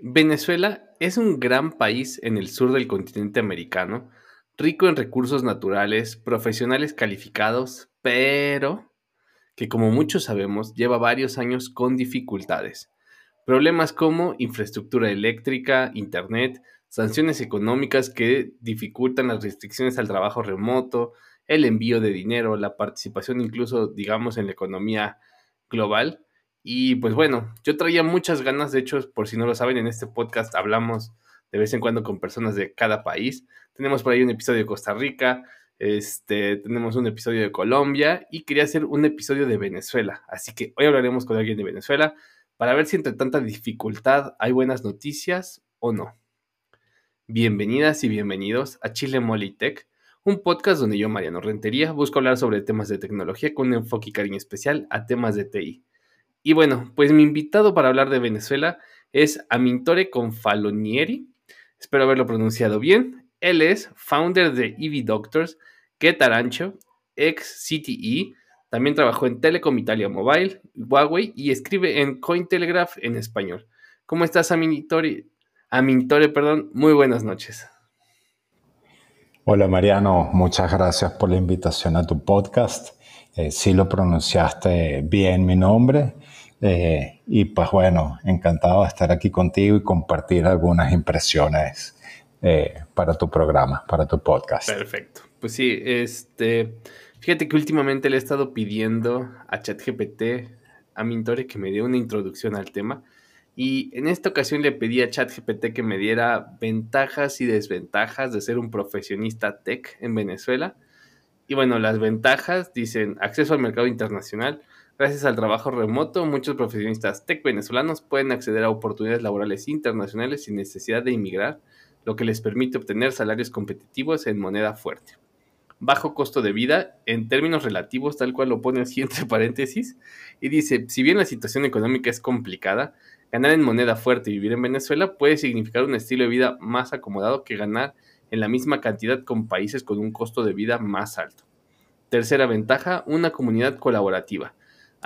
Venezuela es un gran país en el sur del continente americano, rico en recursos naturales, profesionales calificados, pero que como muchos sabemos lleva varios años con dificultades. Problemas como infraestructura eléctrica, internet, sanciones económicas que dificultan las restricciones al trabajo remoto, el envío de dinero, la participación incluso, digamos, en la economía global. Y pues bueno, yo traía muchas ganas, de hecho, por si no lo saben, en este podcast hablamos de vez en cuando con personas de cada país. Tenemos por ahí un episodio de Costa Rica, este, tenemos un episodio de Colombia y quería hacer un episodio de Venezuela. Así que hoy hablaremos con alguien de Venezuela para ver si entre tanta dificultad hay buenas noticias o no. Bienvenidas y bienvenidos a Chile Molitech, un podcast donde yo, Mariano Rentería, busco hablar sobre temas de tecnología con un enfoque y cariño especial a temas de TI. Y bueno, pues mi invitado para hablar de Venezuela es Amintore Confalonieri. Espero haberlo pronunciado bien. Él es founder de EV Doctors, Tarancho, ex CTE, también trabajó en Telecom Italia Mobile, Huawei y escribe en Cointelegraph en español. ¿Cómo estás, Amintore? Amintore, perdón. Muy buenas noches. Hola, Mariano. Muchas gracias por la invitación a tu podcast. Eh, sí lo pronunciaste bien mi nombre. Eh, y pues bueno, encantado de estar aquí contigo y compartir algunas impresiones eh, para tu programa, para tu podcast. Perfecto. Pues sí, este, fíjate que últimamente le he estado pidiendo a ChatGPT, a Mintore, que me dé una introducción al tema. Y en esta ocasión le pedí a ChatGPT que me diera ventajas y desventajas de ser un profesionista tech en Venezuela. Y bueno, las ventajas dicen acceso al mercado internacional, Gracias al trabajo remoto, muchos profesionistas tech venezolanos pueden acceder a oportunidades laborales internacionales sin necesidad de emigrar, lo que les permite obtener salarios competitivos en moneda fuerte. Bajo costo de vida, en términos relativos, tal cual lo pone así entre paréntesis, y dice, si bien la situación económica es complicada, ganar en moneda fuerte y vivir en Venezuela puede significar un estilo de vida más acomodado que ganar en la misma cantidad con países con un costo de vida más alto. Tercera ventaja, una comunidad colaborativa.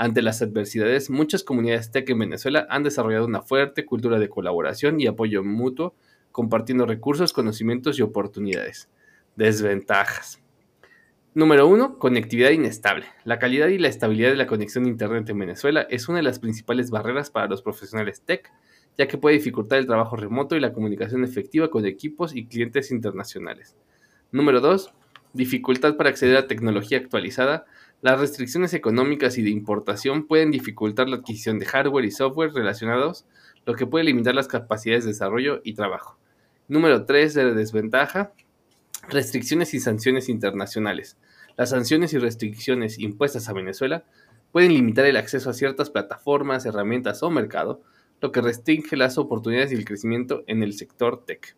Ante las adversidades, muchas comunidades tech en Venezuela han desarrollado una fuerte cultura de colaboración y apoyo mutuo, compartiendo recursos, conocimientos y oportunidades. Desventajas. Número 1. Conectividad inestable. La calidad y la estabilidad de la conexión a Internet en Venezuela es una de las principales barreras para los profesionales tech, ya que puede dificultar el trabajo remoto y la comunicación efectiva con equipos y clientes internacionales. Número 2. Dificultad para acceder a tecnología actualizada las restricciones económicas y de importación pueden dificultar la adquisición de hardware y software relacionados, lo que puede limitar las capacidades de desarrollo y trabajo. Número 3 de desventaja, restricciones y sanciones internacionales. Las sanciones y restricciones impuestas a Venezuela pueden limitar el acceso a ciertas plataformas, herramientas o mercado, lo que restringe las oportunidades y el crecimiento en el sector tech.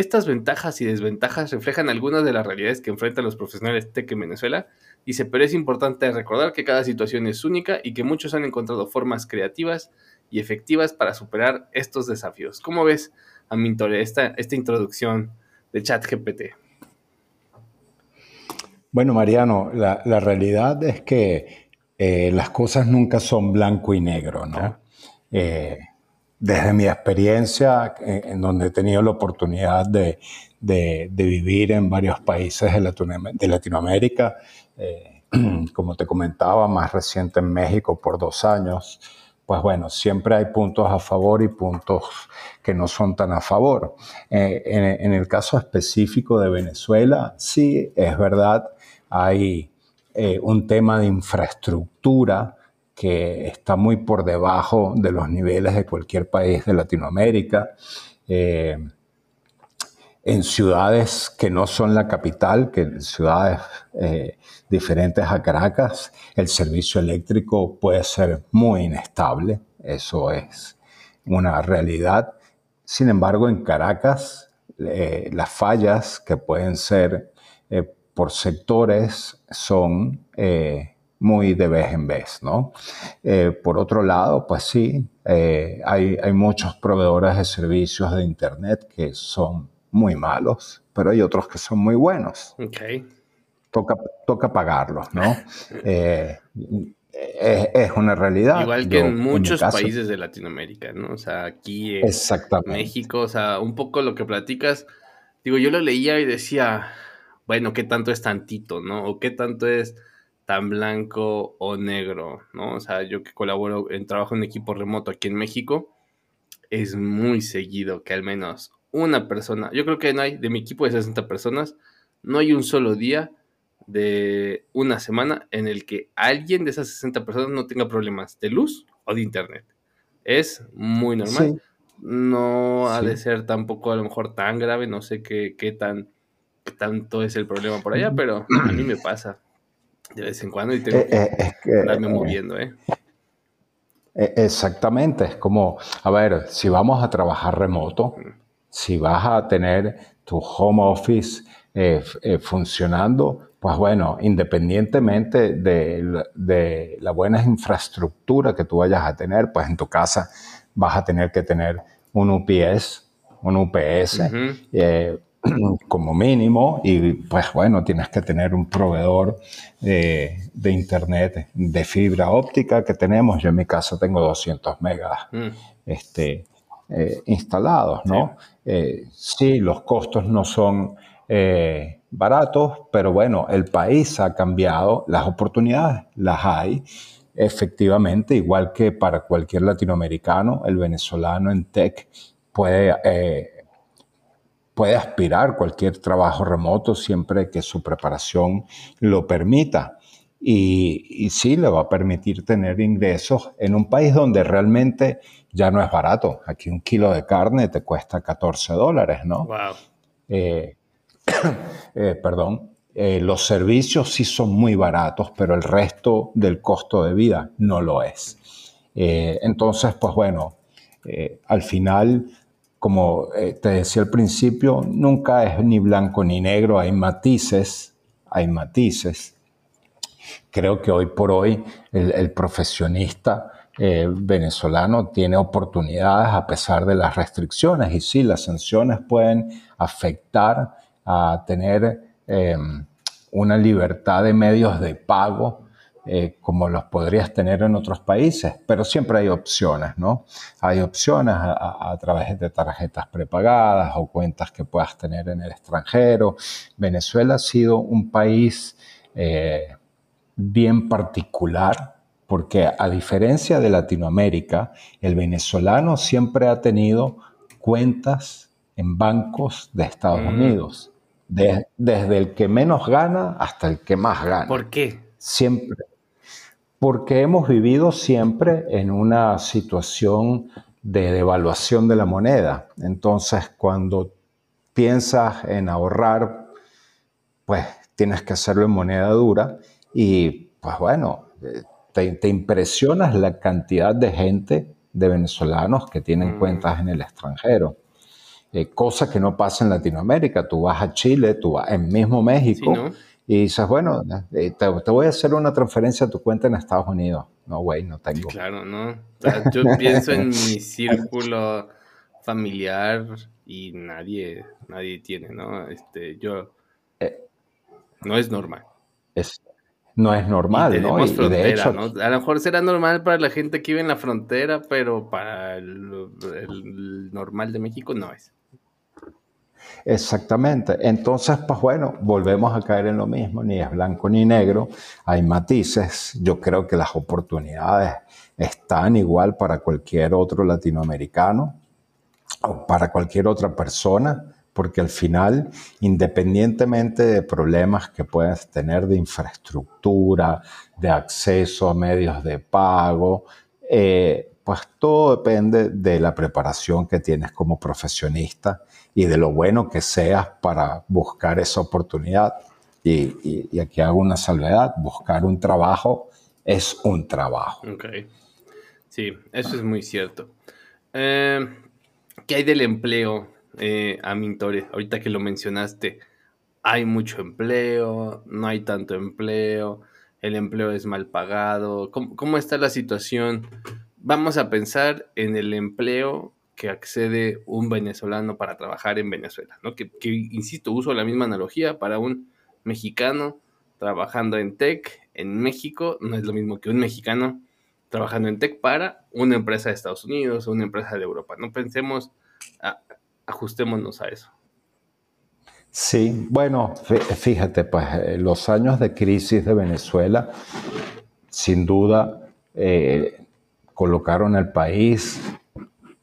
Estas ventajas y desventajas reflejan algunas de las realidades que enfrentan los profesionales tech en Venezuela Dice, pero es importante recordar que cada situación es única y que muchos han encontrado formas creativas y efectivas para superar estos desafíos. ¿Cómo ves, Amintore, esta, esta introducción de ChatGPT? Bueno, Mariano, la, realidad es que eh, las cosas nunca son blanco y negro, ¿no? Eh, desde mi experiencia, en, donde he tenido la oportunidad de, vivir en varios países de Latinoamérica, eh, como te comentaba, más reciente en México por dos años, pues bueno, siempre hay puntos a favor y puntos que no son tan a favor. Eh, en, el caso específico de Venezuela, sí, es verdad, hay eh, un tema de infraestructura que está muy por debajo de los niveles de cualquier país de Latinoamérica en ciudades que no son la capital, que en ciudades eh, diferentes a Caracas, el servicio eléctrico puede ser muy inestable, eso es una realidad. Sin embargo, en Caracas, eh, las fallas que pueden ser eh, por sectores son muy de vez en vez, ¿no? por otro lado, pues sí, hay, hay muchos proveedores de servicios de Internet que son muy malos, pero hay otros que son muy buenos. Okay. Toca, toca pagarlos, ¿no? Eh, es, una realidad. Igual que en muchos países de Latinoamérica, ¿no? O sea, aquí en México, o sea, un poco lo que platicas, digo, yo lo leía y decía, bueno, ¿qué tanto es tantito, no? O qué tanto es tan blanco o negro, ¿no? O sea, yo que colaboro en trabajo en equipo remoto aquí en México, es muy seguido que al menos una persona, yo creo que no hay, de mi equipo de 60 personas, no hay un solo día de una semana en el que alguien de esas 60 personas no tenga problemas de luz o de internet. Es muy normal. No ha de ser tampoco a lo mejor tan grave, no sé qué, qué tan tanto es el problema por allá, pero a mí me pasa de vez en cuando y tengo eh, que eh, estarme moviendo, ¿eh? Exactamente, es como, a ver, si vamos a trabajar remoto, si vas a tener tu home office funcionando, pues bueno, independientemente de, la buena infraestructura que tú vayas a tener, pues en tu casa vas a tener que tener un UPS, un UPS, eh, como mínimo, y pues bueno, tienes que tener un proveedor de internet de fibra óptica que tenemos. Yo en mi casa tengo 200 megas mm. este, eh, instalados, ¿no? Eh, sí, los costos no son baratos, pero bueno, el país ha cambiado, las oportunidades las hay. Efectivamente, igual que para cualquier latinoamericano, el venezolano en tech puede, eh, puede aspirar cualquier trabajo remoto siempre que su preparación lo permita. Y, y, sí le va a permitir tener ingresos en un país donde realmente ya no es barato. Aquí un kilo de carne te cuesta 14 dólares, ¿no? Wow. Eh, Eh, perdón, eh, los servicios sí son muy baratos, pero el resto del costo de vida no lo es. Entonces, pues bueno, al final, como te decía al principio, nunca es ni blanco ni negro, hay matices, hay matices. Creo que hoy por hoy el, profesionista venezolano tiene oportunidades a pesar de las restricciones y sí, las sanciones pueden afectar a tener em, una libertad de medios de pago eh, como los podrías tener en otros países, pero siempre hay opciones, ¿no? Hay opciones a, través de tarjetas prepagadas o cuentas que puedas tener en el extranjero. Venezuela ha sido un país eh, bien particular porque a diferencia de Latinoamérica, el venezolano siempre ha tenido cuentas en bancos de Estados mm. Unidos desde el que menos gana hasta el que más gana. ¿Por qué? Siempre. Porque hemos vivido siempre en una situación de devaluación de la moneda. Entonces, cuando piensas en ahorrar, pues tienes que hacerlo en moneda dura y, pues bueno, te, te impresionas la cantidad de gente, de venezolanos que tienen mm. cuentas en el extranjero. Eh, cosa que no pasa en Latinoamérica. Tú vas a Chile, tú vas en mismo México y dices, bueno, eh, te, voy a hacer una transferencia a tu cuenta en Estados Unidos. No, güey, no tengo. claro, no. yo pienso en mi círculo familiar y nadie, nadie tiene, ¿no? Este, yo... Eh, no es normal. Es, no es normal, ¿no? Y, de hecho, ¿no? A lo mejor será normal para la gente que vive en la frontera, pero para el normal de México no es. Exactamente. Entonces, pues bueno, volvemos a caer en lo mismo, ni es blanco ni negro, hay matices. Yo creo que las oportunidades están igual para cualquier otro latinoamericano o para cualquier otra persona, porque al final, independientemente de problemas que puedas tener de infraestructura, de acceso a medios de pago, eh, pues todo depende de la preparación que tienes como profesionista y de lo bueno que seas para buscar esa oportunidad. Y, aquí hago una salvedad, buscar un trabajo es un trabajo. Ok. Sí, eso es muy cierto. Eh, ¿Qué hay del empleo, eh, Amintore? Ahorita que lo mencionaste, hay mucho empleo, no hay tanto empleo, el empleo es mal pagado. ¿Cómo, cómo está la situación? Vamos a pensar en el empleo que accede un venezolano para trabajar en Venezuela, ¿no? Que, insisto, uso la misma analogía para un mexicano trabajando en tech en México no es lo mismo que un mexicano trabajando en tech para una empresa de Estados Unidos o una empresa de Europa. No pensemos, ajustémonos a eso. Sí, bueno, fíjate, pues eh, los años de crisis de Venezuela, sin duda, eh, colocaron al país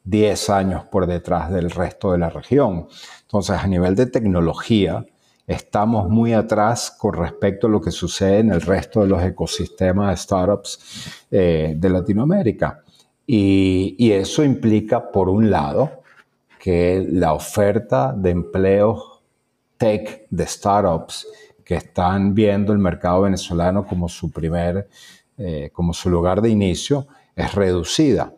10 años por detrás del resto de la región. Entonces, a nivel de tecnología, estamos muy atrás con respecto a lo que sucede en el resto de los ecosistemas de startups eh, de Latinoamérica. Y, eso implica, por un lado, que la oferta de empleos tech de startups que están viendo el mercado venezolano como su primer, eh, como su lugar de inicio, es reducida.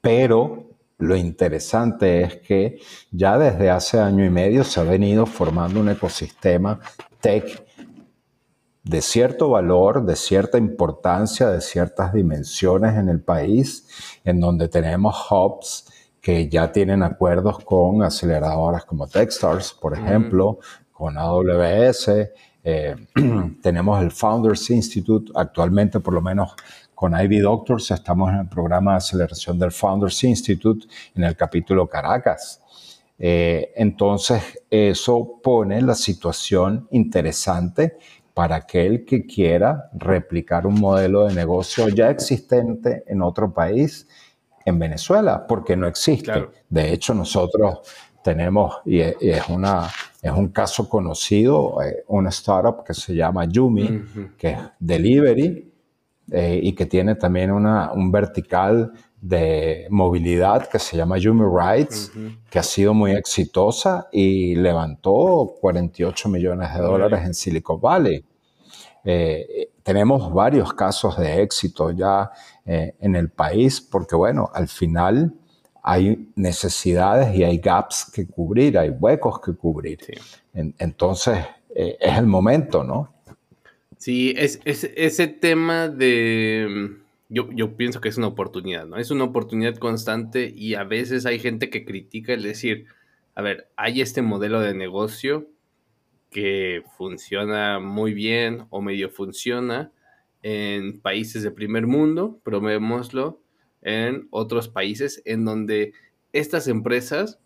Pero lo interesante es que ya desde hace año y medio se ha venido formando un ecosistema tech de cierto valor, de cierta importancia, de ciertas dimensiones en el país, en donde tenemos hubs que ya tienen acuerdos con aceleradoras como Techstars, por ejemplo, con AWS. Eh, tenemos el Founders Institute, actualmente por lo menos con Ivy Doctors estamos en el programa de aceleración del Founders Institute en el capítulo Caracas. Eh, entonces, eso pone la situación interesante para aquel que quiera replicar un modelo de negocio ya existente en otro país, en Venezuela, porque no existe. De hecho, nosotros tenemos, y es, una, es un caso conocido, eh, una startup que se llama Yumi, que es delivery, eh, y que tiene también una, un vertical de movilidad que se llama Yumi Rides, que ha sido muy exitosa y levantó 48 millones de dólares en Silicon Valley. Eh, tenemos varios casos de éxito ya eh, en el país porque, bueno, al final hay necesidades y hay gaps que cubrir, hay huecos que cubrir. entonces, es el momento, ¿no? Sí, es, ese tema de... Yo, yo, pienso que es una oportunidad, ¿no? Es una oportunidad constante y a veces hay gente que critica el decir, a ver, hay este modelo de negocio que funciona muy bien o medio funciona en países de primer mundo, probémoslo en otros países en donde estas empresas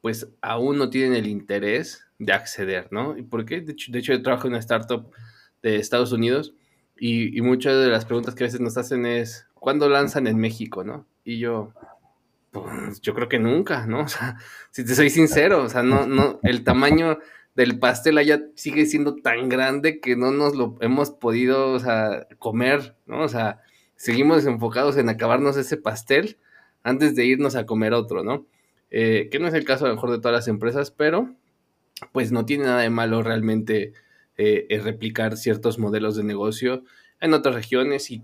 pues aún no tienen el interés de acceder, ¿no? ¿Y por qué? De hecho, de hecho yo trabajo en una startup de Estados Unidos y, muchas de las preguntas que a veces nos hacen es, ¿cuándo lanzan en México, no? Y yo, pues yo creo que nunca, ¿no? O sea, si te soy sincero, o sea, no, no, el tamaño del pastel allá sigue siendo tan grande que no nos lo hemos podido, o sea, comer, ¿no? O sea, seguimos enfocados en acabarnos ese pastel antes de irnos a comer otro, ¿no? Eh, que no es el caso a lo mejor de todas las empresas, pero pues no tiene nada de malo realmente eh, replicar ciertos modelos de negocio en otras regiones y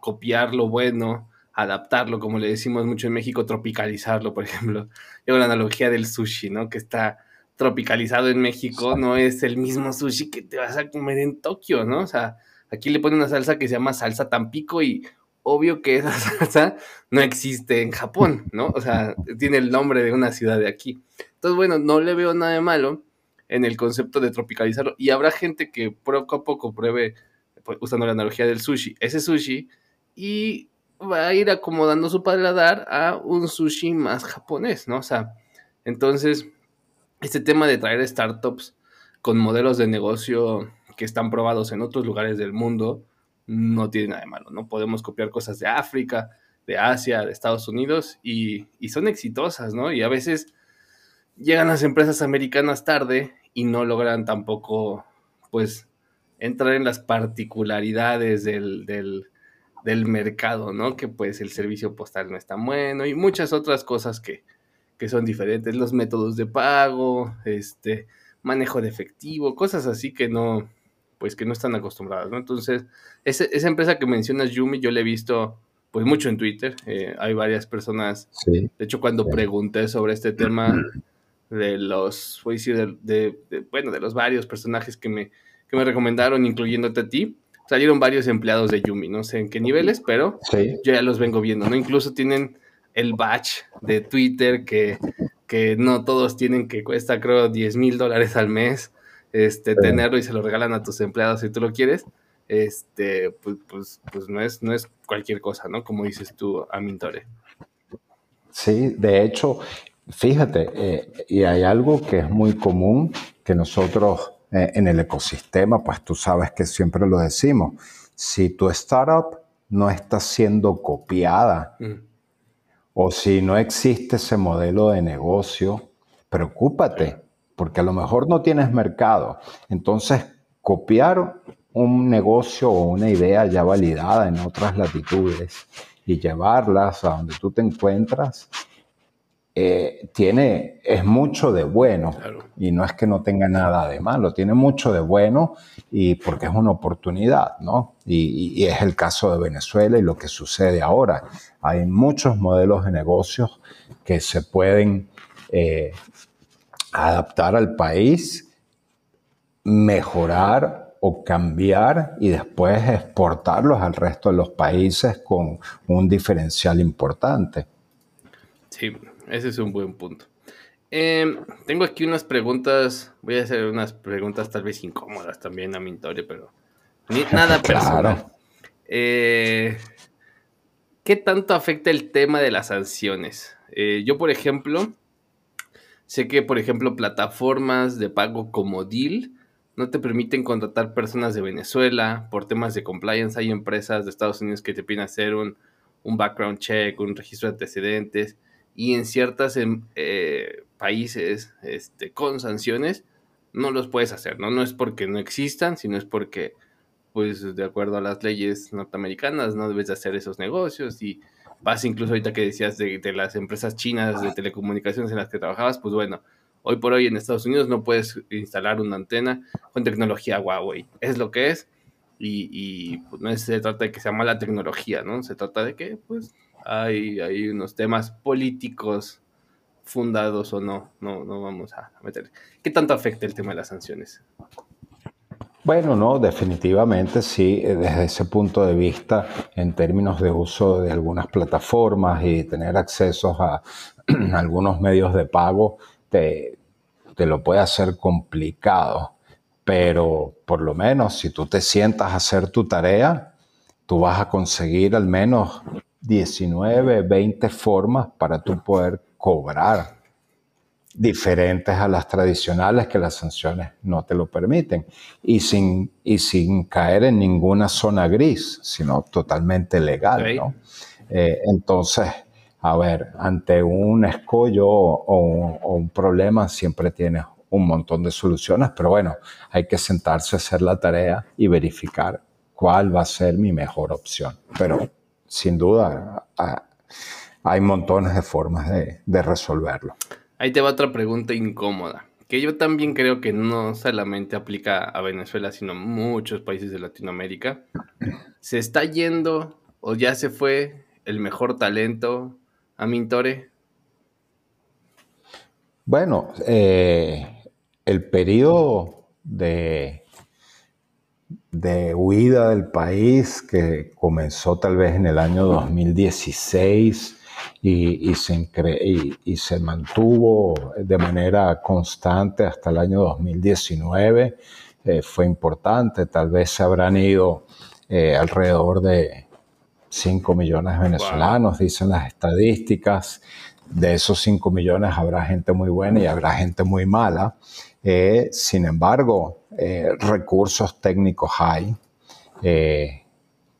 copiar lo bueno, adaptarlo, como le decimos mucho en México, tropicalizarlo, por ejemplo. Yo la analogía del sushi, ¿no? Que está tropicalizado en México, no es el mismo sushi que te vas a comer en Tokio, ¿no? O sea, aquí le ponen una salsa que se llama salsa Tampico y obvio que esa salsa no existe en Japón, ¿no? O sea, tiene el nombre de una ciudad de aquí. Entonces, bueno, no le veo nada de malo en el concepto de tropicalizarlo. Y habrá gente que poco a poco pruebe, pues, usando la analogía del sushi, ese sushi y va a ir acomodando su paladar a un sushi más japonés, ¿no? O sea, entonces, este tema de traer startups con modelos de negocio que están probados en otros lugares del mundo no tiene nada de malo, ¿no? Podemos copiar cosas de África, de Asia, de Estados Unidos y, y son exitosas, ¿no? Y a veces llegan las empresas americanas tarde y no logran tampoco, pues, entrar en las particularidades del, del, mercado, ¿no? Que pues el servicio postal no es tan bueno y muchas otras cosas que, que son diferentes, los métodos de pago, este, manejo de efectivo, cosas así que no, pues que no están acostumbradas, ¿no? Entonces, esa empresa que mencionas, Yumi, yo la he visto pues mucho en Twitter, eh, hay varias personas, de hecho cuando pregunté sobre este tema, de los, voy a decir, de, bueno, de los varios personajes que me, que me recomendaron, incluyéndote a ti, salieron varios empleados de Yumi, no sé en qué niveles, pero yo ya los vengo viendo, ¿no? Incluso tienen el batch de Twitter que, que no todos tienen, que cuesta creo 10 mil dólares al mes, este, tenerlo y se lo regalan a tus empleados si tú lo quieres. este, pues, pues, pues, no, es, no es cualquier cosa, ¿no? Como dices tú, Amintore. Sí, de hecho, fíjate, eh, y hay algo que es muy común que nosotros eh, en el ecosistema, pues tú sabes que siempre lo decimos, si tu startup no está siendo copiada mm. o si no existe ese modelo de negocio, preocúpate, porque a lo mejor no tienes mercado. Entonces, copiar un negocio o una idea ya validada en otras latitudes y llevarlas a donde tú te encuentras, eh, tiene, es mucho de bueno. Y no es que no tenga nada de malo, tiene mucho de bueno y porque es una oportunidad, ¿no? Y, es el caso de Venezuela y lo que sucede ahora. Hay muchos modelos de negocios que se pueden eh, adaptar al país, mejorar o cambiar y después exportarlos al resto de los países con un diferencial importante. Sí, ese es un buen punto. Em, tengo aquí unas preguntas, voy a hacer unas preguntas tal vez incómodas también a Mintorio, pero ni, nada personal. Eh, ¿Qué tanto afecta el tema de las sanciones? Eh, yo, por ejemplo, sé que, por ejemplo, plataformas de pago como Deal no te permiten contratar personas de Venezuela por temas de compliance. Hay empresas de Estados Unidos que te piden hacer un, background check, un registro de antecedentes. Y en ciertos em, eh, países este, con sanciones no los puedes hacer, ¿no? No es porque no existan, sino es porque, pues, de acuerdo a las leyes norteamericanas, no debes de hacer esos negocios. Y pasa incluso ahorita que decías de, de las empresas chinas de telecomunicaciones en las que trabajabas, pues bueno, Hoy por hoy en Estados Unidos no puedes instalar una antena con tecnología Huawei. Es lo que es. Y, pues, no se trata de que sea mala tecnología, ¿no? Se trata de que pues hay, unos temas políticos fundados o no. No, no vamos a meter. ¿Qué tanto afecta el tema de las sanciones? Bueno, no, definitivamente sí, eh, desde ese punto de vista, en términos de uso de algunas plataformas y tener acceso a algunos medios de pago, te, te lo puede hacer complicado, pero por lo menos si tú te sientas a hacer tu tarea, tú vas a conseguir al menos 19, 20 formas para tú poder cobrar diferentes a las tradicionales que las sanciones no te lo permiten y sin, y sin caer en ninguna zona gris, sino totalmente legal. Eh, entonces, a ver, ante un escollo o, un problema siempre tienes un montón de soluciones, pero bueno, hay que sentarse a hacer la tarea y verificar cuál va a ser mi mejor opción. Pero sin duda hay montones de formas de, de resolverlo. Ahí te va otra pregunta incómoda, que yo también creo que no solamente aplica a Venezuela, sino a muchos países de Latinoamérica. ¿Se está yendo o ya se fue el mejor talento Amintore? Bueno, eh, el periodo de, de huida del país que comenzó tal vez en el año 2016 y, se, y, se mantuvo de manera constante hasta el año 2019 eh, fue importante. Tal vez se habrán ido eh, alrededor de 5 millones de venezolanos, dicen las estadísticas. De esos 5 millones habrá gente muy buena y habrá gente muy mala. Eh, sin embargo, eh, recursos técnicos hay. Eh,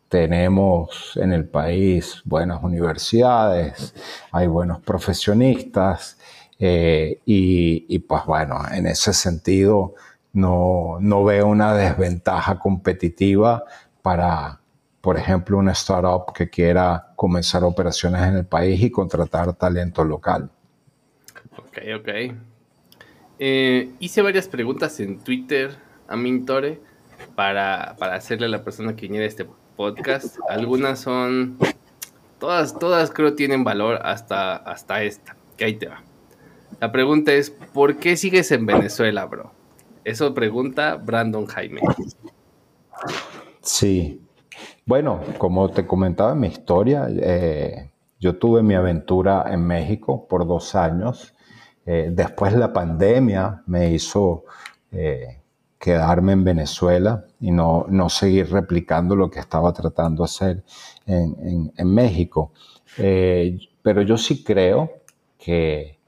tenemos en el país buenas universidades, hay buenos profesionistas y, y, pues bueno, en ese sentido no, no veo una desventaja competitiva para, por ejemplo, una startup que quiera comenzar operaciones en el país y contratar talento local. Ok, ok. Eh, hice varias preguntas en Twitter a Mintore para, para hacerle a la persona que viene este podcast. Algunas son, todas, todas creo tienen valor hasta, hasta esta, que ahí te va. La pregunta es, ¿por qué sigues en Venezuela, bro? Eso pregunta Brandon Jaime. Sí, bueno, como te comentaba en mi historia, eh, yo tuve mi aventura en México por dos años. Eh, después la pandemia me hizo eh, quedarme en Venezuela y no, no seguir replicando lo que estaba tratando de hacer en, México. Eh, pero yo sí creo que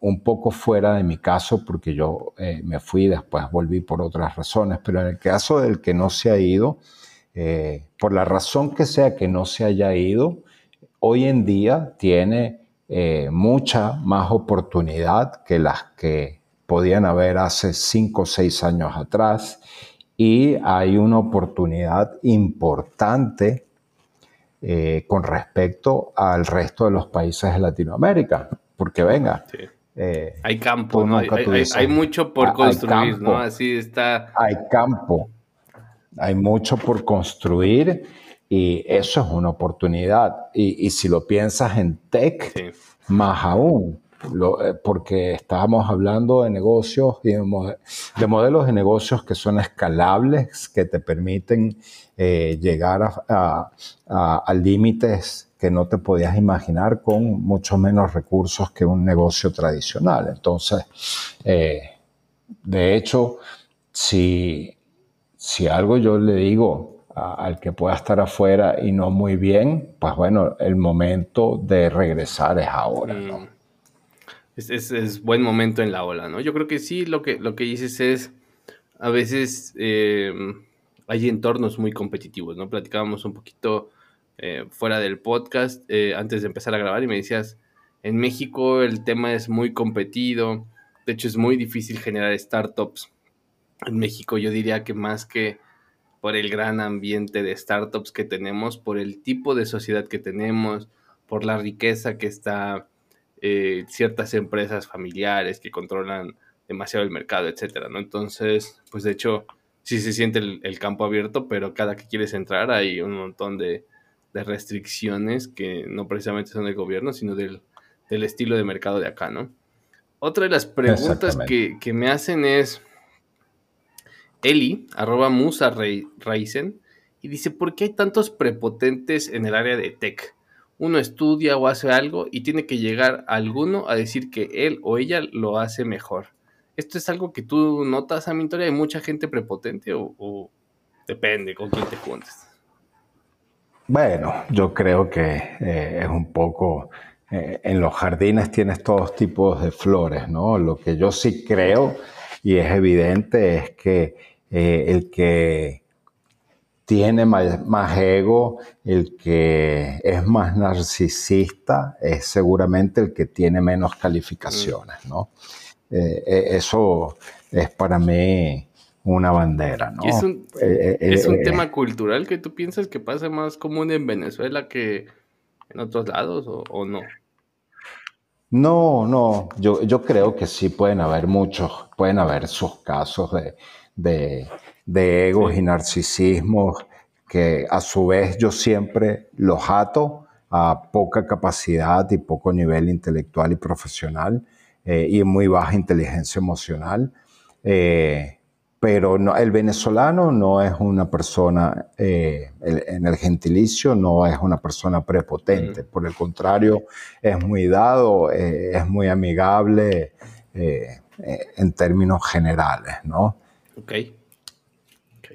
un poco fuera de mi caso, porque yo eh, me fui y después volví por otras razones, pero en el caso del que no se ha ido, por la razón que sea que no se haya ido, hoy en día tiene mucha más oportunidad que las que podían haber hace cinco o seis años atrás y hay una oportunidad importante eh, con respecto al resto de los países de Latinoamérica. Porque venga, eh, hay campo, hay, mucho por construir, ¿no? Así está. Hay campo, hay mucho por construir y eso es una oportunidad. Y, si lo piensas en tech, más aún. Eh, porque estábamos hablando de negocios y de, modelos de negocios que son escalables, que te permiten eh, llegar a, límites que no te podías imaginar con mucho menos recursos que un negocio tradicional. Entonces, eh, de hecho, si, si algo yo le digo al que pueda estar afuera y no muy bien, pues bueno, el momento de regresar es ahora, ¿no? Mm es, buen momento en la ola, ¿no? Yo creo que sí, lo que, lo que dices es, a veces eh, hay entornos muy competitivos, ¿no? Platicábamos un poquito eh, fuera del podcast eh, antes de empezar a grabar y me decías, en México el tema es muy competido, de hecho es muy difícil generar startups. En México yo diría que más que por el gran ambiente de startups que tenemos, por el tipo de sociedad que tenemos, por la riqueza que está eh, ciertas empresas familiares que controlan demasiado el mercado, etcétera, ¿no? Entonces, pues de hecho, sí se siente el, campo abierto, pero cada que quieres entrar hay un montón de, restricciones que no precisamente son del gobierno, sino del, estilo de mercado de acá, ¿no? Otra de las preguntas que, que, me hacen es Eli, arroba Musa Raizen, y dice, ¿por qué hay tantos prepotentes en el área de tech? uno estudia o hace algo y tiene que llegar alguno a decir que él o ella lo hace mejor. ¿Esto es algo que tú notas, a? ¿Hay mucha gente prepotente o, depende con quién te juntes? Bueno, yo creo que eh, es un poco... Eh, en los jardines tienes todos tipos de flores, ¿no? Lo que yo sí creo y es evidente es que eh, el que tiene más, ego, el que es más narcisista es seguramente el que tiene menos calificaciones, ¿no? Eh, eh, eso es para mí una bandera, ¿no? es un, eh, tema cultural que tú piensas que pasa más común en Venezuela que en otros lados o, no? No, no, yo, yo, creo que sí pueden haber muchos, pueden haber sus casos de de egos y narcisismos que a su vez yo siempre los ato a poca capacidad y poco nivel intelectual y profesional eh, y muy baja inteligencia emocional. Eh, pero no, el venezolano no es una persona, eh, en el gentilicio no es una persona prepotente, por el contrario, es muy dado, es muy amigable en términos generales, ¿no? Ok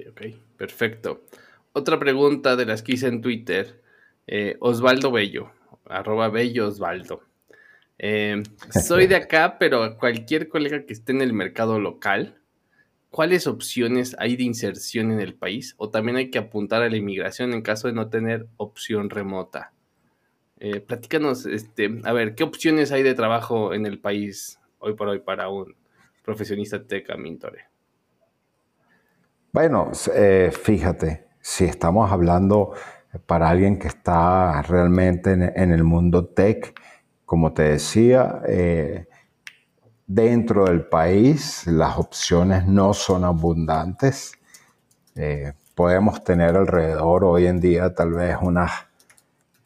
ok, perfecto. Otra pregunta de las que hice en Twitter. Eh, Osvaldo Bello, arroba Bello Osvaldo. Eh, soy de acá, pero cualquier colega que esté en el mercado local, ¿cuáles opciones hay de inserción en el país? O también hay que apuntar a la inmigración en caso de no tener opción remota. Eh, platícanos, este, a ver, ¿qué opciones hay de trabajo en el país hoy por hoy para un profesionista teca Mintore? Bueno, eh, fíjate, si estamos hablando para alguien que está realmente en, el mundo tech, como te decía, eh, dentro del país las opciones no son abundantes. Eh, podemos tener alrededor hoy en día tal vez unas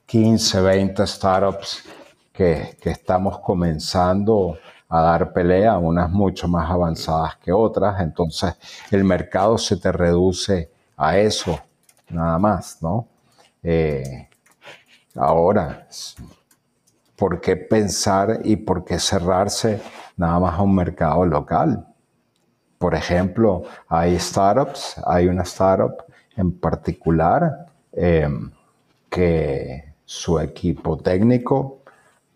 15, 20 startups que, que estamos comenzando a dar pelea, unas mucho más avanzadas que otras, entonces el mercado se te reduce a eso, nada más, ¿no? Eh, ahora, ¿por qué pensar y por qué cerrarse nada más a un mercado local? por ejemplo, hay startups, hay una startup en particular em, que su equipo técnico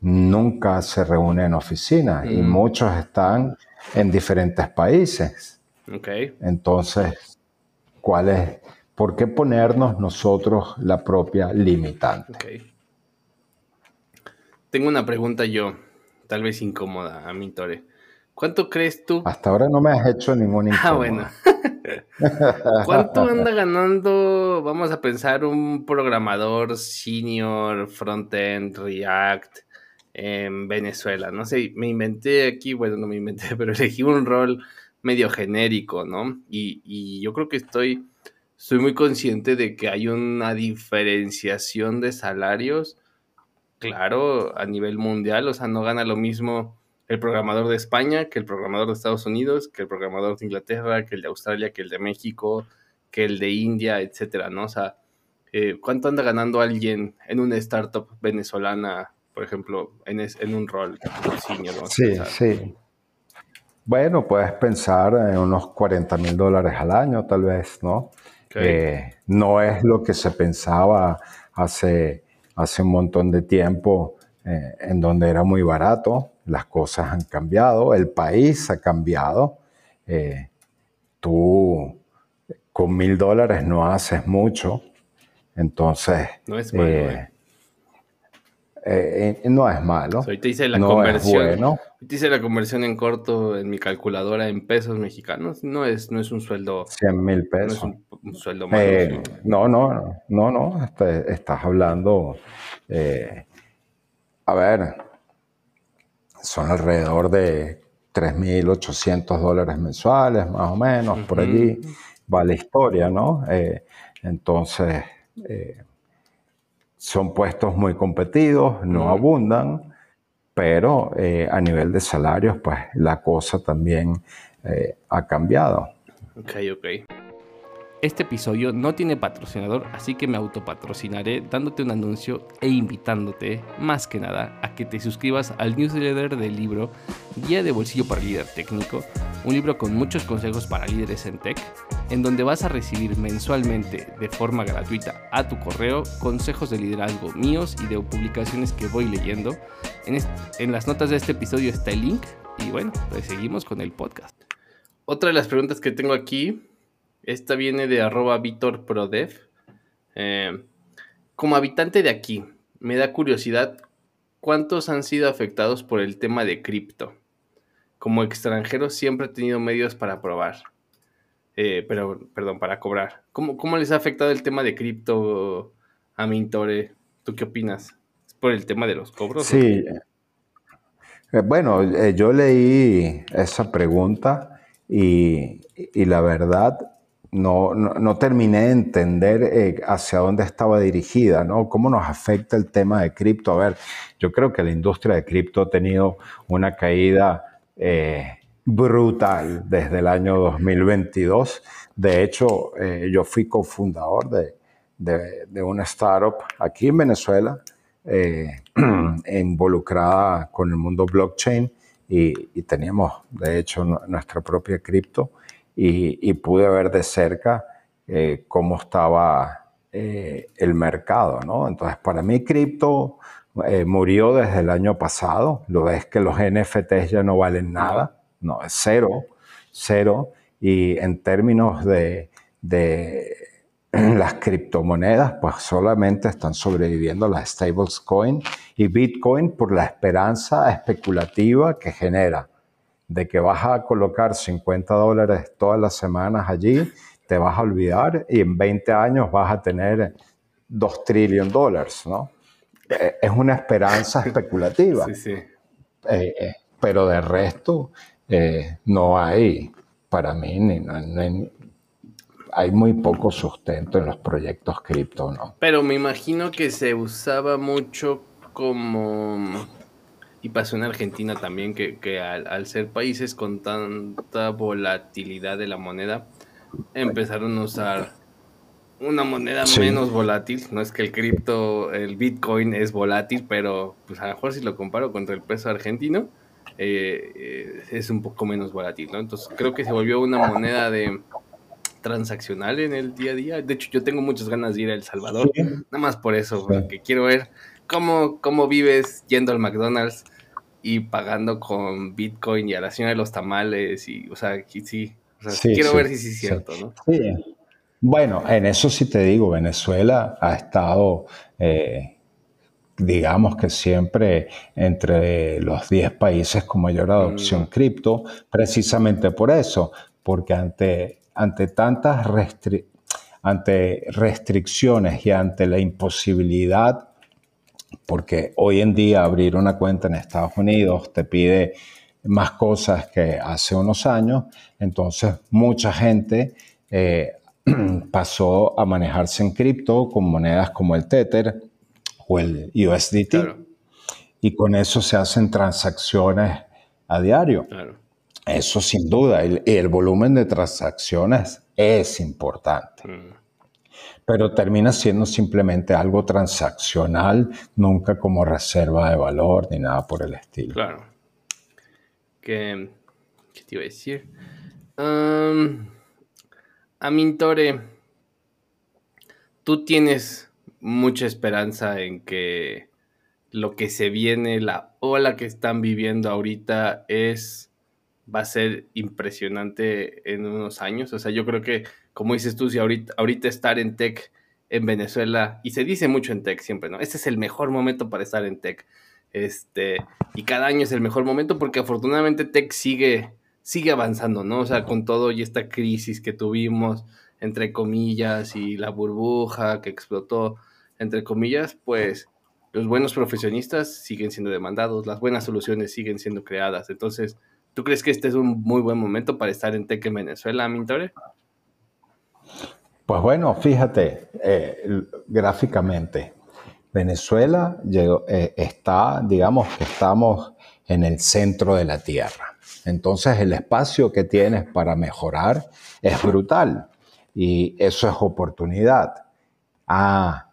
nunca se reúne en oficina y mm. muchos están en diferentes países. Okay. Entonces, ¿cuál es? ¿Por qué ponernos nosotros la propia limitante? Tengo una pregunta yo, tal vez incómoda a mí, Tore. ¿Cuánto crees tú? Hasta ahora no me has hecho ningún incómodo. Ah, bueno. ¿Cuánto anda ganando, vamos a pensar, un programador senior, frontend, React en Venezuela? No sé, me inventé aquí, bueno, no me inventé, pero elegí un rol medio genérico, ¿no? Y, y yo creo que estoy, estoy muy consciente de que hay una diferenciación de salarios, claro, a nivel mundial, o sea, no gana lo mismo el programador de España, que el programador de Estados Unidos, que el programador de Inglaterra, que el de Australia, que el de México, que el de India, etcétera, ¿no? O sea, eh, ¿cuánto anda ganando alguien en una startup venezolana, por ejemplo, en, en un rol ¿no? Sí, sí. Bueno, puedes pensar en unos 40 mil dólares al año, tal vez, ¿no? Eh, no es lo que se pensaba hace, hace un montón de tiempo, eh, en donde era muy barato las cosas han cambiado, el país ha cambiado. Eh, tú con mil dólares no haces mucho, entonces... No es malo. Eh, eh, no es malo. te hice la conversión. Te hice la conversión en corto en mi calculadora en pesos mexicanos. No es, no es un sueldo. 100 mil pesos. No es un, sueldo malo. No, no, no, no. Este, estás hablando. a ver, son alrededor de 3.800 dólares mensuales, más o menos, por allí va la historia, ¿no? Eh, entonces, eh, son puestos muy competidos, no abundan, pero eh, a nivel de salarios, pues la cosa también ha cambiado. Ok, ok. Este episodio no tiene patrocinador, así que me autopatrocinaré dándote un anuncio e invitándote, más que nada, a que te suscribas al newsletter del libro Guía de Bolsillo para Líder Técnico, un libro con muchos consejos para líderes en tech, en donde vas a recibir mensualmente de forma gratuita a tu correo consejos de liderazgo míos y de publicaciones que voy leyendo. En, las notas de este episodio está el link y bueno, pues seguimos con el podcast. Otra de las preguntas que tengo aquí esta viene de arroba vitorprodev. Eh, como habitante de aquí, me da curiosidad cuántos han sido afectados por el tema de cripto. Como extranjero siempre he tenido medios para probar. Eh, pero, perdón, para cobrar. ¿Cómo, ¿Cómo, les ha afectado el tema de cripto a Mintore? ¿Tú qué opinas? ¿Es por el tema de los cobros? Sí. Eh, bueno, yo leí esa pregunta y, y la verdad no, no, terminé de entender eh, hacia dónde estaba dirigida, ¿no? Cómo nos afecta el tema de cripto. A ver, yo creo que la industria de cripto ha tenido una caída eh, brutal desde el año 2022. De hecho, eh, yo fui cofundador de, de, una startup aquí en Venezuela, involucrada con el mundo blockchain y, y teníamos, de hecho, nuestra propia cripto y, pude ver de cerca eh, cómo estaba eh, el mercado, ¿no? Entonces, para mí cripto eh, murió desde el año pasado. Lo ves que los NFTs ya no valen nada, no, es cero, cero. Y en términos de, de las criptomonedas, pues solamente están sobreviviendo las stablecoin y Bitcoin por la esperanza especulativa que genera de que vas a colocar 50 dólares todas las semanas allí, te vas a olvidar y en 20 años vas a tener 2 trillones de dólares, ¿no? Eh, es una esperanza especulativa. Sí, sí. Eh, eh, pero de resto, no hay, para mí, ni, hay muy poco sustento en los proyectos cripto, ¿no? Pero me imagino que se usaba mucho como y pasó en Argentina también, que, al, ser países con tanta volatilidad de la moneda, empezaron a usar una moneda menos volátil. No es que el cripto, el Bitcoin es volátil, pero pues a lo mejor si lo comparo contra el peso argentino, eh, es un poco menos volátil, ¿no? Entonces creo que se volvió una moneda de transaccional en el día a día. De hecho, yo tengo muchas ganas de ir a El Salvador, nada más por eso, porque quiero ver cómo, cómo vives yendo al McDonald's y pagando con Bitcoin y a la señora de los tamales y, o sea, sí, quiero ver si sí es cierto, ¿no? Sí. Bueno, en eso sí te digo, Venezuela ha estado, eh, digamos que siempre entre los 10 países con mayor adopción mm. cripto, precisamente por eso, porque ante, ante tantas ante restricciones y ante la imposibilidad, porque hoy en día abrir una cuenta en Estados Unidos te pide más cosas que hace unos años, entonces mucha gente eh, pasó a manejarse en cripto con monedas como el Tether o el USDT. Y con eso se hacen transacciones a diario. Eso sin duda. El, el, volumen de transacciones es importante. Mm. Pero termina siendo simplemente algo transaccional, nunca como reserva de valor ni nada por el estilo. Claro. ¿Qué, te iba a decir? Um, Amintore, tú tienes mucha esperanza en que lo que se viene, la ola que están viviendo ahorita es va a ser impresionante en unos años. O sea, yo creo que, como dices tú, si ahorita, ahorita estar en tech en Venezuela, y se dice mucho en tech siempre, ¿no? Este es el mejor momento para estar en tech. Este, y cada año es el mejor momento porque afortunadamente tech sigue sigue avanzando, ¿no? O sea, con todo y esta crisis que tuvimos, entre comillas, y la burbuja que explotó, entre comillas, pues los buenos profesionistas siguen siendo demandados, las buenas soluciones siguen siendo creadas. Entonces, ¿tú crees que este es un muy buen momento para estar en Tech en Venezuela, Mintore? Pues bueno, fíjate, eh, gráficamente, Venezuela eh, está, digamos que estamos en el centro de la Tierra. Entonces el espacio que tienes para mejorar es brutal y eso es oportunidad. Ah,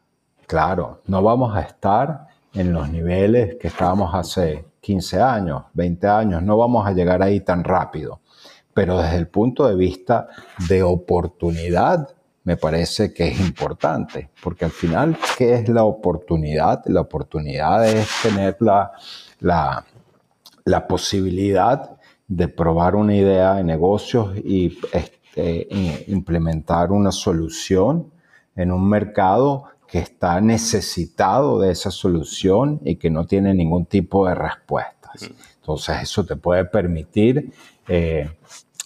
claro, no vamos a estar en los niveles que estábamos hace 15 años, 20 años, no vamos a llegar ahí tan rápido. Pero desde el punto de vista de oportunidad, me parece que es importante, porque al final, ¿qué es la oportunidad? La oportunidad es tener la, la, posibilidad de probar una idea de negocios y este, implementar una solución en un mercado que está necesitado de esa solución y que no tiene ningún tipo de respuestas. Entonces eso te puede permitir eh,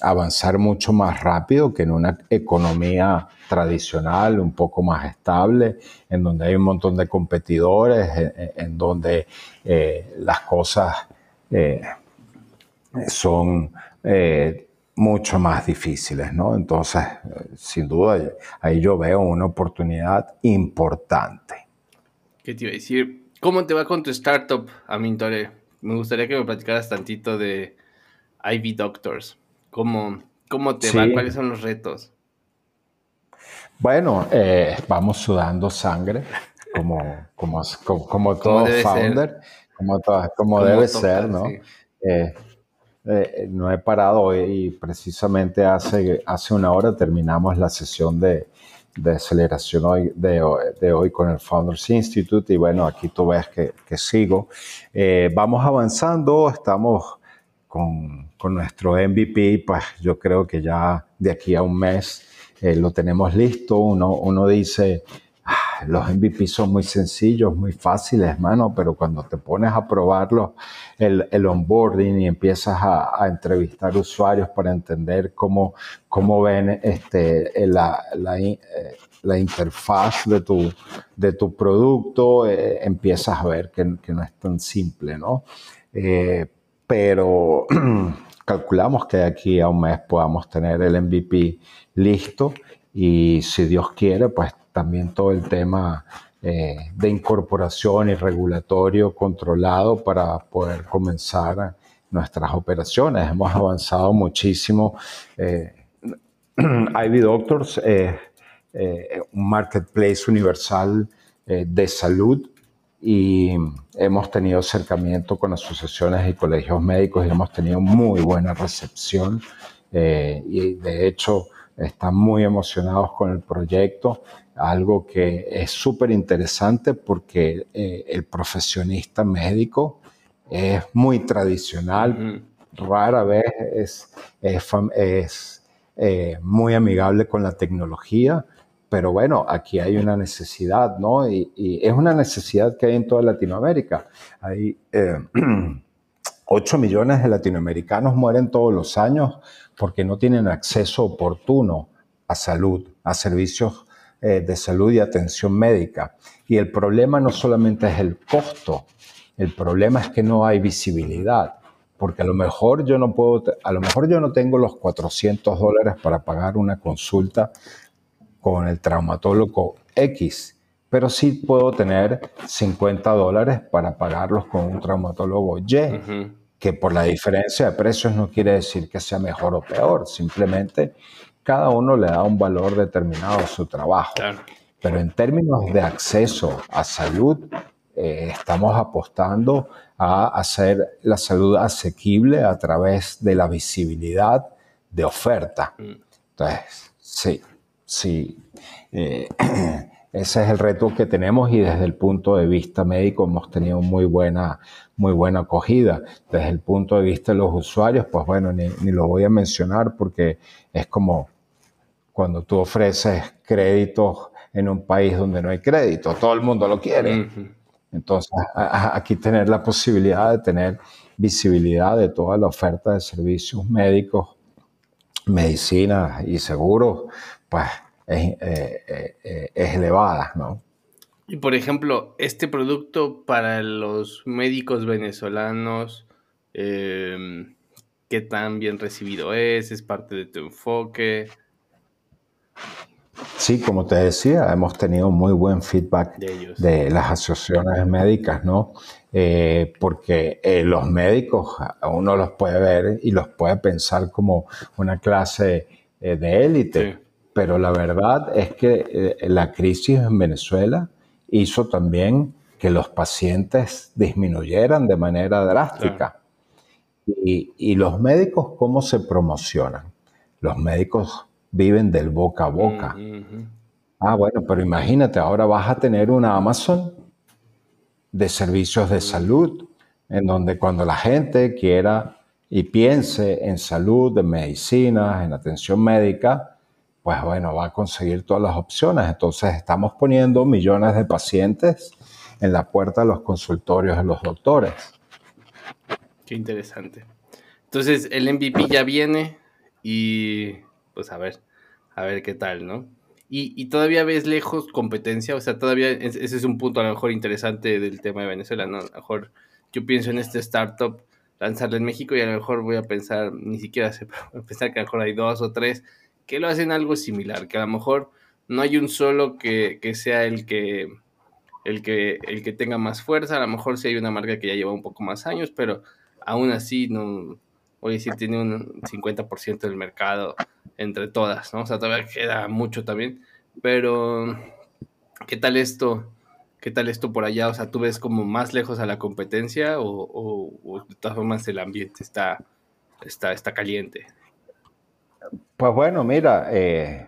avanzar mucho más rápido que en una economía tradicional, un poco más estable, en donde hay un montón de competidores, en, donde eh, las cosas eh, son mucho más difíciles, ¿no? Entonces, sin duda, ahí yo veo una oportunidad importante. ¿Qué te iba a decir? ¿Cómo te va con tu startup, Amintore? Me gustaría que me platicaras tantito de Ivy Doctors. ¿Cómo, cómo te va? ¿Cuáles son los retos? Bueno, eh, vamos sudando sangre, como, como, como, todo founder, como, como, debe ser, ¿no? Eh, no he parado y precisamente hace, hace una hora terminamos la sesión de, de aceleración hoy, de, de, hoy con el Founders Institute y bueno, aquí tú ves que, que sigo. Eh, vamos avanzando, estamos con, con, nuestro MVP, pues yo creo que ya de aquí a un mes eh, lo tenemos listo. Uno, uno dice, los MVP son muy sencillos, muy fáciles, hermano, pero cuando te pones a probarlo, el, el onboarding y empiezas a, entrevistar usuarios para entender cómo, cómo ven este, la, la, eh, la interfaz de tu, de tu producto, eh, empiezas a ver que, no es tan simple, ¿no? Eh, pero calculamos que de aquí a un mes podamos tener el MVP listo y si Dios quiere, pues también todo el tema eh, de incorporación y regulatorio controlado para poder comenzar nuestras operaciones. Hemos avanzado muchísimo. Eh, Ivy Doctors es eh, un marketplace universal de salud y hemos tenido acercamiento con asociaciones y colegios médicos y hemos tenido muy buena recepción y de hecho están muy emocionados con el proyecto, algo que es súper interesante porque eh, el profesionista médico es muy tradicional, rara vez es, es, eh, muy amigable con la tecnología, pero bueno, aquí hay una necesidad, ¿no? Y, es una necesidad que hay en toda Latinoamérica. Hay 8 millones de latinoamericanos mueren todos los años porque no tienen acceso oportuno a salud, a servicios eh, de salud y atención médica. Y el problema no solamente es el costo, el problema es que no hay visibilidad, porque a lo mejor yo no puedo, a lo mejor yo no tengo los 400 dólares para pagar una consulta con el traumatólogo X, pero sí puedo tener 50 dólares para pagarlos con un traumatólogo Y que por la diferencia de precios no quiere decir que sea mejor o peor, simplemente cada uno le da un valor determinado a su trabajo. Pero en términos de acceso a salud, eh, estamos apostando a hacer la salud asequible a través de la visibilidad de oferta. Mm. Entonces, sí, sí. Eh, ese es el reto que tenemos y desde el punto de vista médico hemos tenido muy buena, muy buena acogida. Desde el punto de vista de los usuarios, pues bueno, ni, lo voy a mencionar porque es como cuando tú ofreces créditos en un país donde no hay crédito, todo el mundo lo quiere. Entonces, aquí tener la posibilidad de tener visibilidad de toda la oferta de servicios médicos, medicina y seguros, pues es, eh, eh, es elevada, ¿no? Y por ejemplo, este producto para los médicos venezolanos, em, ¿qué tan bien recibido es? ¿Es parte de tu enfoque? Sí, como te decía, hemos tenido muy buen feedback de, las asociaciones médicas, ¿no? Eh, porque los médicos uno los puede ver y los puede pensar como una clase de élite, pero la verdad es que eh, la crisis en Venezuela hizo también que los pacientes disminuyeran de manera drástica. Y, los médicos, ¿cómo se promocionan? Los médicos viven del boca a boca. Mm, ah, bueno, pero imagínate, ahora vas a tener una Amazon de servicios de mm. salud, en donde cuando la gente quiera y piense en salud, en medicina, en atención médica, pues bueno, va a conseguir todas las opciones. Entonces estamos poniendo millones de pacientes en la puerta de los consultorios de los doctores. Qué interesante. Entonces el MVP ya viene y pues a ver, a ver qué tal, ¿no? Y, todavía ves lejos competencia, o sea, todavía ese es un punto a lo mejor interesante del tema de Venezuela, ¿no? A lo mejor yo pienso en este startup, lanzarlo en México y a lo mejor voy a pensar, ni siquiera sé, pensar que a lo mejor hay dos o tres que lo hacen algo similar, que a lo mejor no hay un solo que, sea el que, el, que, el que tenga más fuerza, a lo mejor sí hay una marca que ya lleva un poco más años, pero aún así no, a decir, tiene un 50% del mercado entre todas, ¿no? O sea, todavía queda mucho también, pero ¿qué tal esto? ¿Qué tal esto por allá? O sea, ¿tú ves como más lejos a la competencia o, de todas formas el ambiente está, está, está caliente? Pues bueno, mira, eh,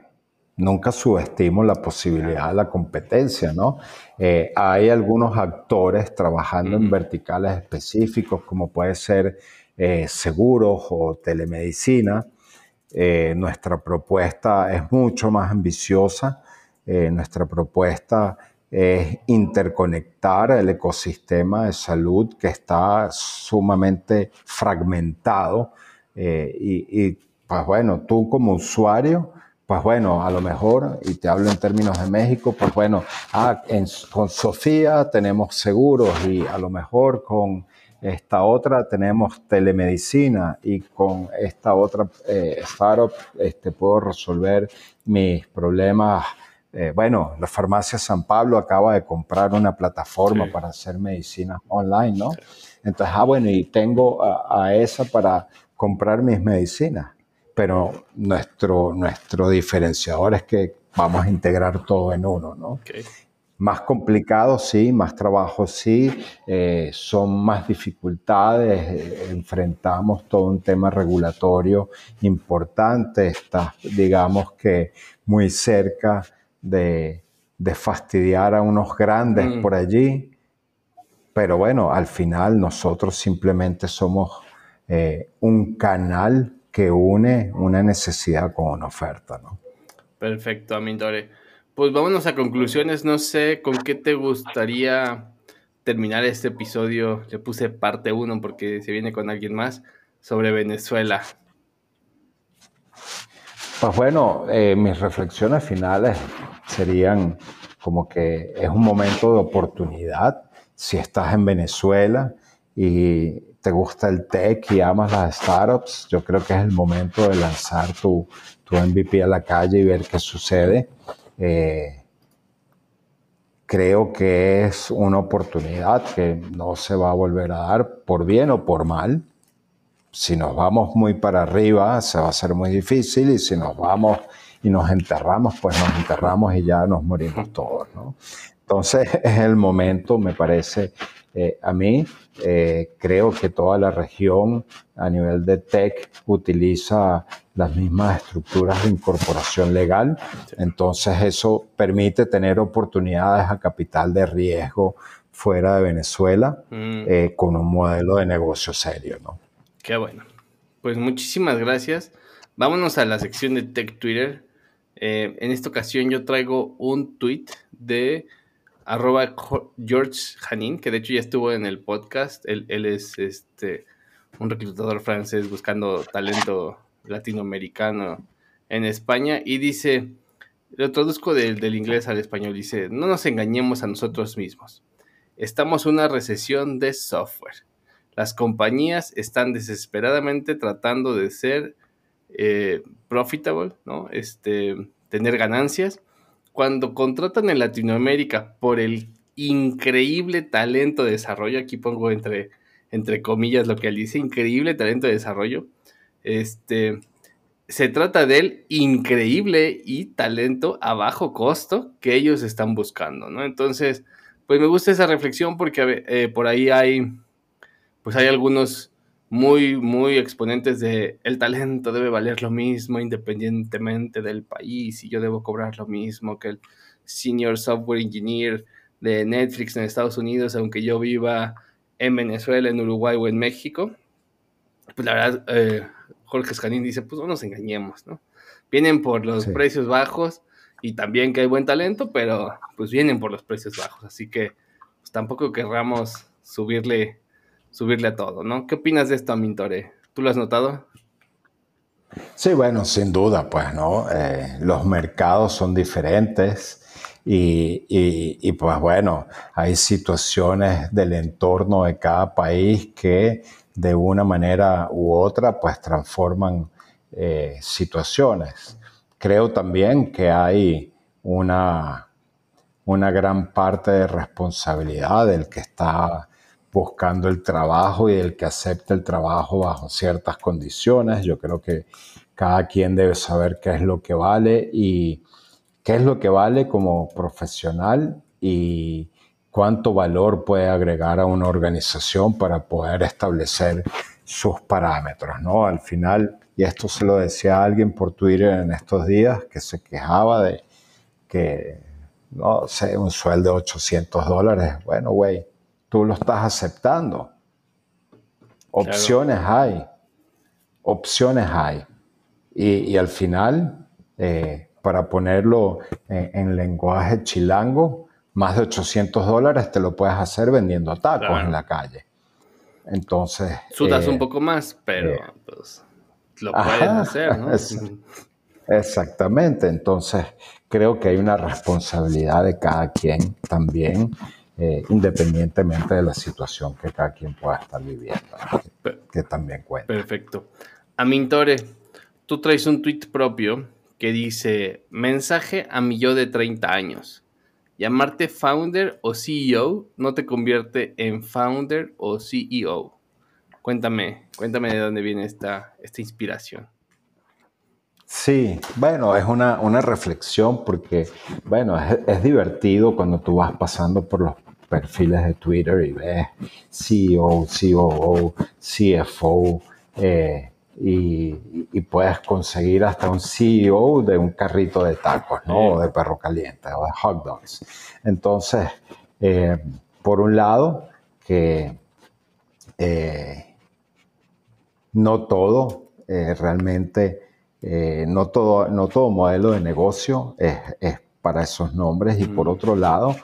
nunca subestimo la posibilidad de la competencia, ¿no? Eh, hay algunos actores trabajando en verticales específicos, como puede ser eh, seguros o telemedicina. nuestra propuesta es mucho más ambiciosa. nuestra propuesta es interconectar el ecosistema de salud que está sumamente fragmentado y, y pues bueno, tú como usuario, pues bueno, a lo mejor, y te hablo en términos de México, pues bueno, ah, con Sofía tenemos seguros y a lo mejor con esta otra tenemos telemedicina y con esta otra eh, startup este, puedo resolver mis problemas. Eh, bueno, la farmacia San Pablo acaba de comprar una plataforma para hacer medicina online, ¿no? Entonces, ah, bueno, y tengo a esa para comprar mis medicinas pero nuestro, nuestro diferenciador es que vamos a integrar todo en uno, ¿no? Más complicado, sí, más trabajo, sí, eh, son más dificultades, eh, enfrentamos todo un tema regulatorio importante, está, digamos que muy cerca de, fastidiar a unos grandes mm. por allí, pero bueno, al final nosotros simplemente somos eh, un canal que une una necesidad con una oferta, ¿no? Perfecto, Amintore. Pues vámonos a conclusiones. No sé con qué te gustaría terminar este episodio. Le puse parte 1 porque se viene con alguien más sobre Venezuela. Pues bueno, eh, mis reflexiones finales serían como que es un momento de oportunidad. Si estás en Venezuela y te gusta el tech y amas las startups, yo creo que es el momento de lanzar tu, tu MVP a la calle y ver qué sucede. Eh, creo que es una oportunidad que no se va a volver a dar por bien o por mal. Si nos vamos muy para arriba, se va a hacer muy difícil y si nos vamos y nos enterramos, pues nos enterramos y ya nos morimos todos. Entonces es el momento, me parece, eh, a mí, eh, creo que toda la región a nivel de tech utiliza las mismas estructuras de incorporación legal. Entonces eso permite tener oportunidades a capital de riesgo fuera de Venezuela mm. eh, con un modelo de negocio serio. ¿no? Qué bueno. Pues muchísimas gracias. Vámonos a la sección de Tech Twitter. en esta ocasión yo traigo un tweet de arroba George Hanin, que de hecho ya estuvo en el podcast. Él, es este un reclutador francés buscando talento latinoamericano en España y dice, lo traduzco del, del inglés al español, dice, no nos engañemos a nosotros mismos. Estamos en una recesión de software. Las compañías están desesperadamente tratando de ser eh, profitable, ¿no? Este, tener ganancias cuando contratan en Latinoamérica por el increíble talento de desarrollo, aquí pongo entre, entre comillas lo que él dice, increíble talento de desarrollo, este, se trata del increíble y talento a bajo costo que ellos están buscando, ¿no? Entonces, pues me gusta esa reflexión porque eh, por ahí hay, pues hay algunos muy, muy exponentes de el talento debe valer lo mismo independientemente del país y yo debo cobrar lo mismo que el senior software engineer de Netflix en Estados Unidos, aunque yo viva en Venezuela, en Uruguay o en México. Pues la verdad, eh, Jorge Escanín dice, pues no nos engañemos, ¿no? Vienen por los precios bajos y también que hay buen talento, pero pues vienen por los precios bajos, así que pues, tampoco querramos subirle subirle a todo, ¿no? ¿Qué opinas de esto, Amintore? ¿Tú lo has notado? Sí, bueno, sin duda, pues, ¿no? Eh, los mercados son diferentes y, pues bueno, hay situaciones del entorno de cada país que de una manera u otra pues transforman eh, situaciones. Creo también que hay una, una gran parte de responsabilidad del que está buscando el trabajo y el que acepta el trabajo bajo ciertas condiciones. Yo creo que cada quien debe saber qué es lo que vale y qué es lo que vale como profesional y cuánto valor puede agregar a una organización para poder establecer sus parámetros, ¿no? Al final, y esto se lo decía a alguien por Twitter en estos días, que se quejaba de que, no sé, un sueldo de 800 dólares, bueno, güey, tú lo estás aceptando. Opciones hay, opciones hay. Y, al final, eh, para ponerlo en, lenguaje chilango, más de 800 dólares te lo puedes hacer vendiendo tacos en la calle. Entonces... Sudas un eh, poco más, pero eh, pues, lo puedes hacer, ¿no? exactamente. Entonces, creo que hay una responsabilidad de cada quien también eh, independientemente de la situación que cada quien pueda estar viviendo, que, también cuenta. Perfecto. Amintore, tú traes un tweet propio que dice, mensaje a mi yo de 30 años. Llamarte founder o CEO no te convierte en founder o CEO. Cuéntame, cuéntame de dónde viene esta, esta inspiración. Sí, bueno, es una, una reflexión porque, bueno, es, divertido cuando tú vas pasando por los perfiles de Twitter y ves CEO, COO, CFO, eh, y, puedes conseguir hasta un CEO de un carrito de tacos, ¿no? O de perro caliente, o de hot dogs. Entonces, eh, por un lado, que eh, no todo realmente eh, no, todo, no todo modelo de negocio es, para esos nombres. Y por mm. otro lado,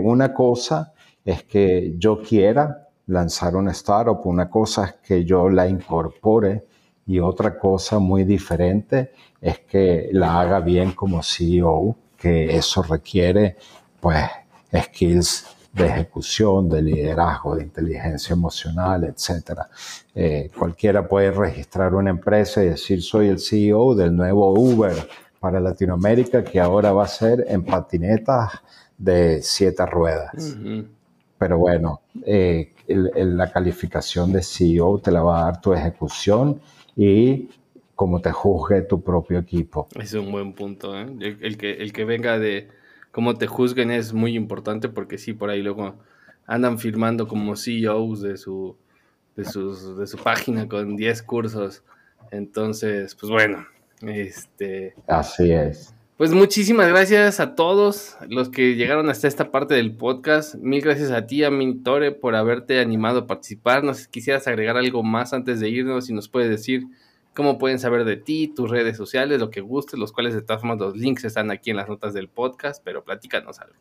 una cosa es que yo quiera lanzar una startup, una cosa es que yo la incorpore y otra cosa muy diferente es que la haga bien como CEO, que eso requiere pues skills de ejecución, de liderazgo, de inteligencia emocional, etc. Eh, cualquiera puede registrar una empresa y decir soy el CEO del nuevo Uber para Latinoamérica que ahora va a ser en patinetas de siete ruedas. Pero bueno, eh, la calificación de CEO te la va a dar tu ejecución y cómo te juzgue tu propio equipo. Es un buen punto. ¿eh? el, que, el que venga de cómo te juzguen es muy importante porque sí, por ahí luego andan firmando como CEOs de su, de, de su página con 10 cursos. Entonces, pues bueno, este... Así es. Pues muchísimas gracias a todos los que llegaron hasta esta parte del podcast. Mil gracias a ti, a Mintore, por haberte animado a participar. No sé si quisieras agregar algo más antes de irnos y nos puedes decir cómo pueden saber de ti, tus redes sociales, lo que gustes, los cuales de todas formas los links están aquí en las notas del podcast, pero platícanos algo.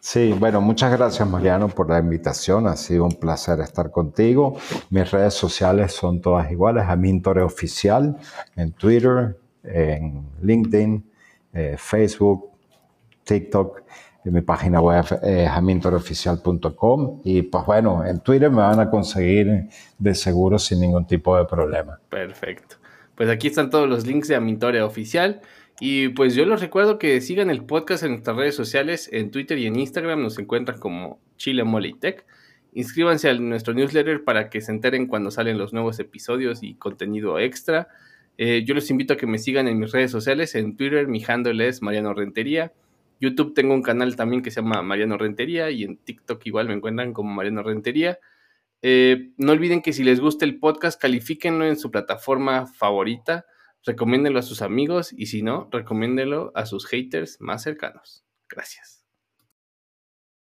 Sí, bueno, muchas gracias Mariano por la invitación, ha sido un placer estar contigo. Mis redes sociales son todas iguales, a Mintore Oficial en Twitter, en LinkedIn, eh, Facebook, TikTok mi página web es amintoreoficial.com y pues bueno, en Twitter me van a conseguir de seguro sin ningún tipo de problema. Perfecto. Pues aquí están todos los links de Amintore Oficial. Y pues yo les recuerdo que sigan el podcast en nuestras redes sociales, en Twitter y en Instagram nos encuentran como Chile Tech. Inscríbanse a nuestro newsletter para que se enteren cuando salen los nuevos episodios y contenido extra. Eh, yo los invito a que me sigan en mis redes sociales. En Twitter mi handle es Mariano Rentería. YouTube tengo un canal también que se llama Mariano Rentería y en TikTok igual me encuentran como Mariano Rentería. Eh, no olviden que si les gusta el podcast, califíquenlo en su plataforma favorita, recomiéndenlo a sus amigos y si no, recomiéndenlo a sus haters más cercanos. Gracias.